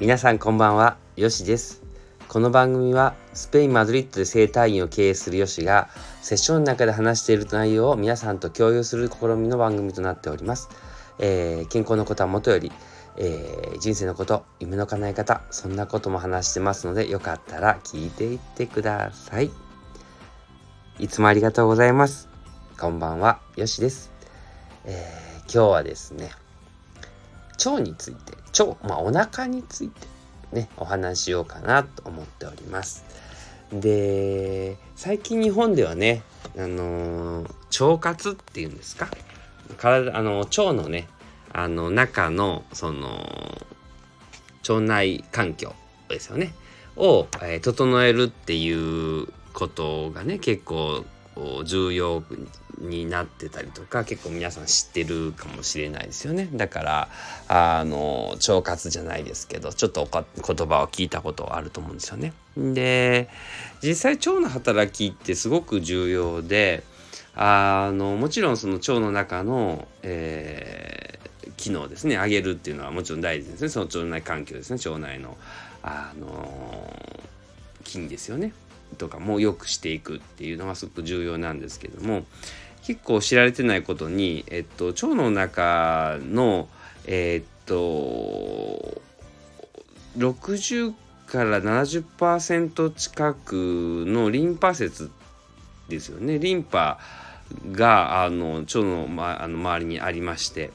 皆さんこんばんはよしです。この番組はスペイン・マドリッドで生態院を経営するよしがセッションの中で話している内容を皆さんと共有する試みの番組となっております、えー、健康のことはもとより、えー、人生のこと夢の叶え方そんなことも話してますのでよかったら聞いていってください。いつもありがとうございます。こんばんはよしです、えー、今日はですね腸について腸、まあ、お腹についてねお話しようかなと思っております。で最近日本ではねあの腸活っていうんですか？体あの腸のねあの中のその腸内環境ですよね？を、えー、整えるっていうことがね結構重要になってたりとか結構皆さん知ってるかもしれないですよねだからあの腸活じゃないですけどちょっと言葉を聞いたことあると思うんですよね。で実際腸の働きってすごく重要であのもちろんその腸の中の、えー、機能ですね上げるっていうのはもちろん大事ですねその腸内環境ですね腸内のあの菌ですよね。とかも良くしていくっていうのがすごく重要なんですけども結構知られてないことに、えっと、腸の中のえっと60から70%近くのリンパ節ですよね。リンパがあの腸の,、ま、あの周りにありまして。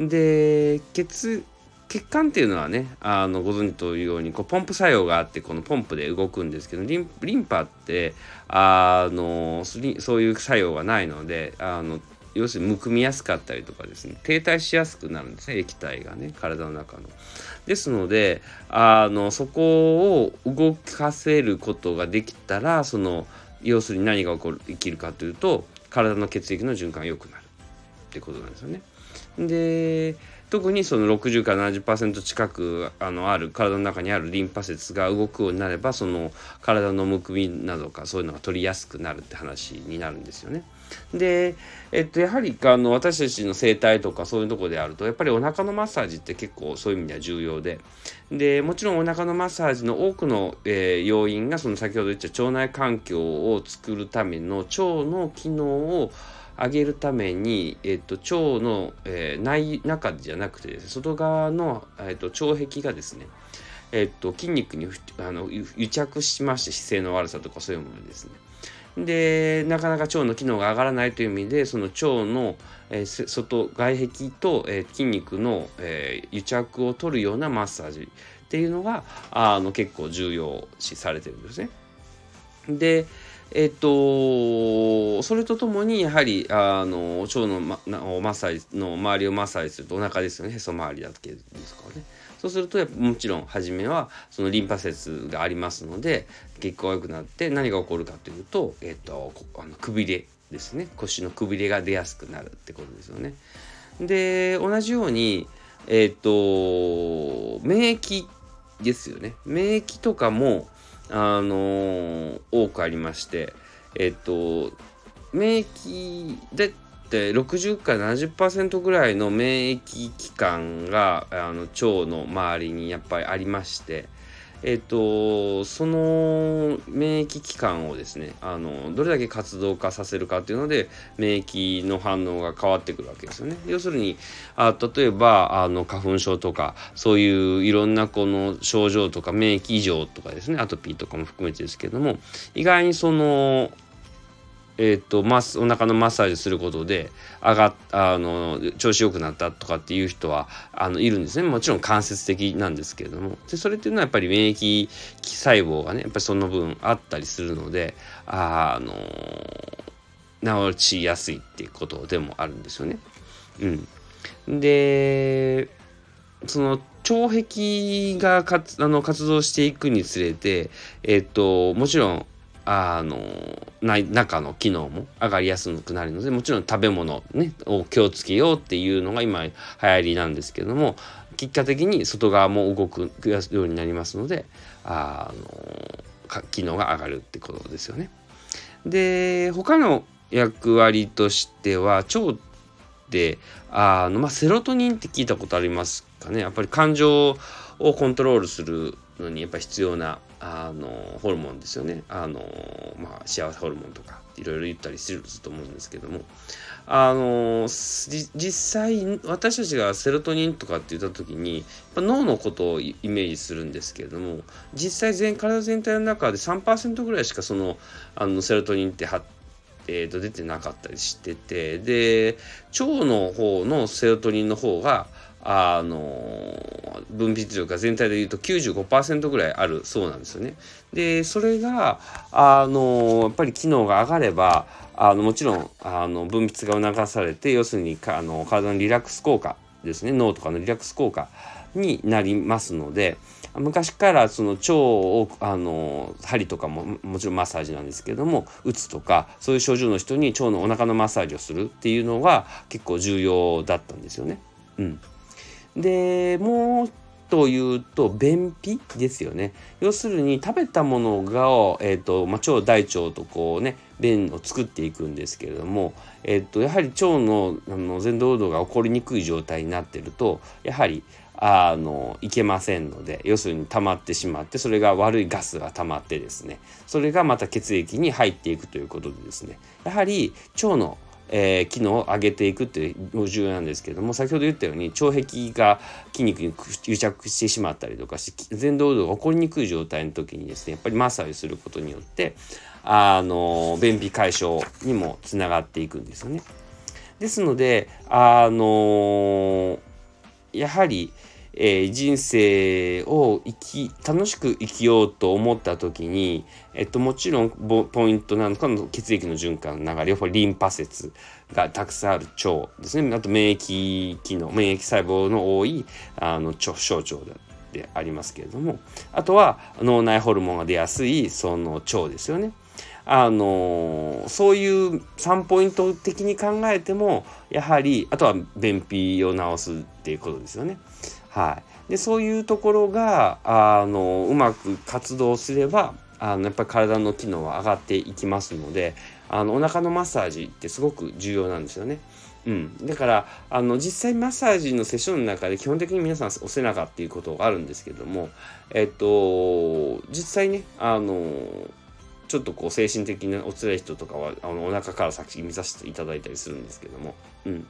で血血管っていうのはねあのご存知というようにこうポンプ作用があってこのポンプで動くんですけどリンリンパってあのそういう作用がないのであの要するにむくみやすかったりとかですね停滞しやすくなるんですね液体がね体の中の。ですのであのそこを動かせることができたらその要するに何が起こる生きるかというと体の血液の循環が良くなるってことなんですよね。で特にその60から70%近くあのある体の中にあるリンパ節が動くようになればその体のむくみなどかそういうのが取りやすくなるって話になるんですよね。で、えっと、やはりあの私たちの生態とかそういうとこであるとやっぱりお腹のマッサージって結構そういう意味では重要ででもちろんお腹のマッサージの多くの、えー、要因がその先ほど言った腸内環境を作るための腸の機能を上げるために、えっと、腸の、えー、内中じゃなくてね外側の、えっと、腸壁がですね、えっと、筋肉にあの癒着しまして姿勢の悪さとかそういうものですね。でなかなか腸の機能が上がらないという意味でその腸の、えー、外外壁と、えー、筋肉の、えー、癒着を取るようなマッサージっていうのがあの結構重要視されてるんですね。でえっと、それとともにやはりあの腸の、ま、マッサージの周りをマッサージするとお腹ですよねへそ周りだけですからね。そうするともちろん初めはそのリンパ節がありますので血行が良くなって何が起こるかというと、えっと、あのくびれですね。腰のくびれが出やすくなるってことですよね。で同じようにえっと免疫ですよね。免疫とかもあのー、多くありましてえっと免疫でって60から70%ぐらいの免疫器官があの腸の周りにやっぱりありましてえっ、とその免疫器官をですねあのどれだけ活動化させるかっていうので免疫の反応が変わってくるわけですよね。要するにあ例えばあの花粉症とかそういういろんなこの症状とか免疫異常とかですねアトピーとかも含めてですけども意外にそのえーと、マスお腹のマッサージすることで上があの調子良くなったとかっていう人はあのいるんですね。もちろん間接的なんですけれども。でそれっていうのはやっぱり免疫細胞がねやっぱりその分あったりするのであの治しやすいっていうことでもあるんですよね。うん、でその腸壁がかあの活動していくにつれて、えっと、もちろんあの中の機能も上がりやすくなるのでもちろん食べ物、ね、を気をつけようっていうのが今流行りなんですけども結果的に外側も動くようになりますのであの機能が上がるってことですよね。で他の役割としては腸っってあの、まあ、セロトニンって聞いたことありますかねやっぱり感情をコントロールするのにやっぱ必要なあのホルモンですよね。あの、まあ、幸せホルモンとかいろいろ言ったりすると思うんですけども。あの実際私たちがセロトニンとかって言った時にやっぱ脳のことをイメージするんですけれども実際全体全体の中で3%ぐらいしかそのあのセロトニンってはえー、と出てなかったりしててで腸の方のセロトニンの方があの分泌量が全体でいうと95%ぐらいあるそうなんですよね。でそれがあのやっぱり機能が上がればあのもちろんあの分泌が促されて要するにあの体のリラックス効果ですね脳とかのリラックス効果になりますので昔からその腸をあの針とかももちろんマッサージなんですけども打つとかそういう症状の人に腸のお腹のマッサージをするっていうのが結構重要だったんですよね。うん、でもうというと便秘ですよね。要するに食べたものが、えーとまあ、腸大腸とこうね便を作っていくんですけれども、えーと、やはり腸のあの前動動が起こりにくい状態になってるとやはりあのいけませんので要するに溜まってしまってそれが悪いガスが溜まってですねそれがまた血液に入っていくということでですねやはり腸のえー、機能を上げていくっていう重要なんですけども先ほど言ったように腸壁が筋肉に癒着してしまったりとかして前動動が起こりにくい状態の時にですねやっぱりマッサージすることによってあの便秘解消にもつながっていくんですよね。ですのであのやはりえー、人生を生き楽しく生きようと思った時に、えっと、もちろんポイントなのかの血液の循環の流れやリンパ節がたくさんある腸ですねあと免疫機能免疫細胞の多いあの腸小腸でありますけれどもあとは脳内ホルモンが出やすいその腸ですよね。あのそういう3ポイント的に考えてもやはりあとは便秘を治すっていうことですよね。はい、でそういうところがあのうまく活動すればあのやっぱり体の機能は上がっていきますのであのお腹のマッサージってすごく重要なんですよね。うん、だからあの実際マッサージのセッションの中で基本的に皆さんお背中っていうことがあるんですけどもえっと実際ねあのちょっとこう精神的なお辛い人とかはあのお腹から先見させていただいたりするんですけども、うん、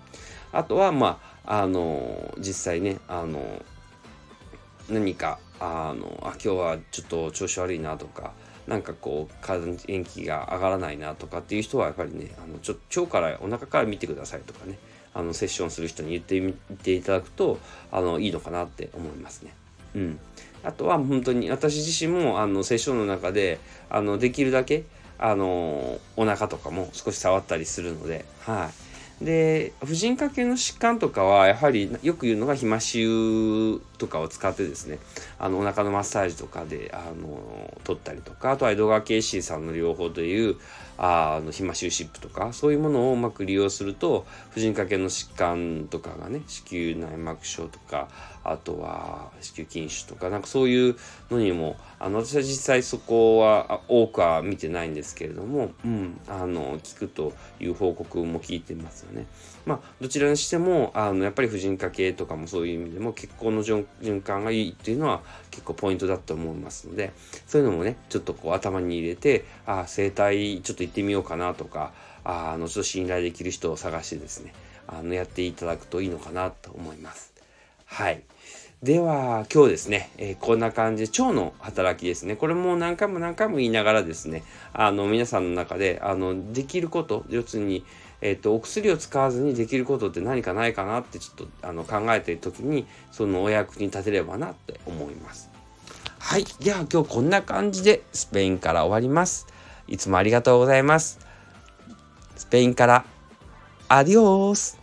あとはまああの実際ねあの何かあのあ今日はちょっと調子悪いなとかなんかこう元気が上がらないなとかっていう人はやっぱりねあのちょ腸からお腹から見てくださいとかねあのセッションする人に言ってみていただくとあのいいのかなって思いますね。うん、あとは本当に私自身もあのセッションの中であのできるだけあのお腹とかも少し触ったりするので、はい、で婦人科系の疾患とかはやはりよく言うのがひまし油とかを使ってですねあのお腹のマッサージとかであの取ったりとかあとは江戸川慶心さんの療法というあのひまし油シップとかそういうものをうまく利用すると婦人科系の疾患とかがね子宮内膜症とかあとは子宮筋腫とかなんかそういうのにもあの私は実際そこは多くは見てないんですけれども、うん、あの聞くという報告も聞いてますよね。まあどちらにしてもあのやっぱり婦人科系とかもそういう意味でも血行の循環がいいっていうのは結構ポイントだと思いますのでそういうのもねちょっとこう頭に入れてあ整体ちょっと行ってみようかなとかああのちょっと信頼できる人を探してですねあのやっていただくといいのかなと思います。はい。では今日ですね、えー、こんな感じで腸の働きですね。これも何回も何回も言いながらですねあの皆さんの中であのできること要するに、えーと、お薬を使わずにできることって何かないかなってちょっとあの考えている時にそのお役に立てればなって思います。はい。では今日こんな感じでスペインから終わります。いつもありがとうございます。スペインからアディオース。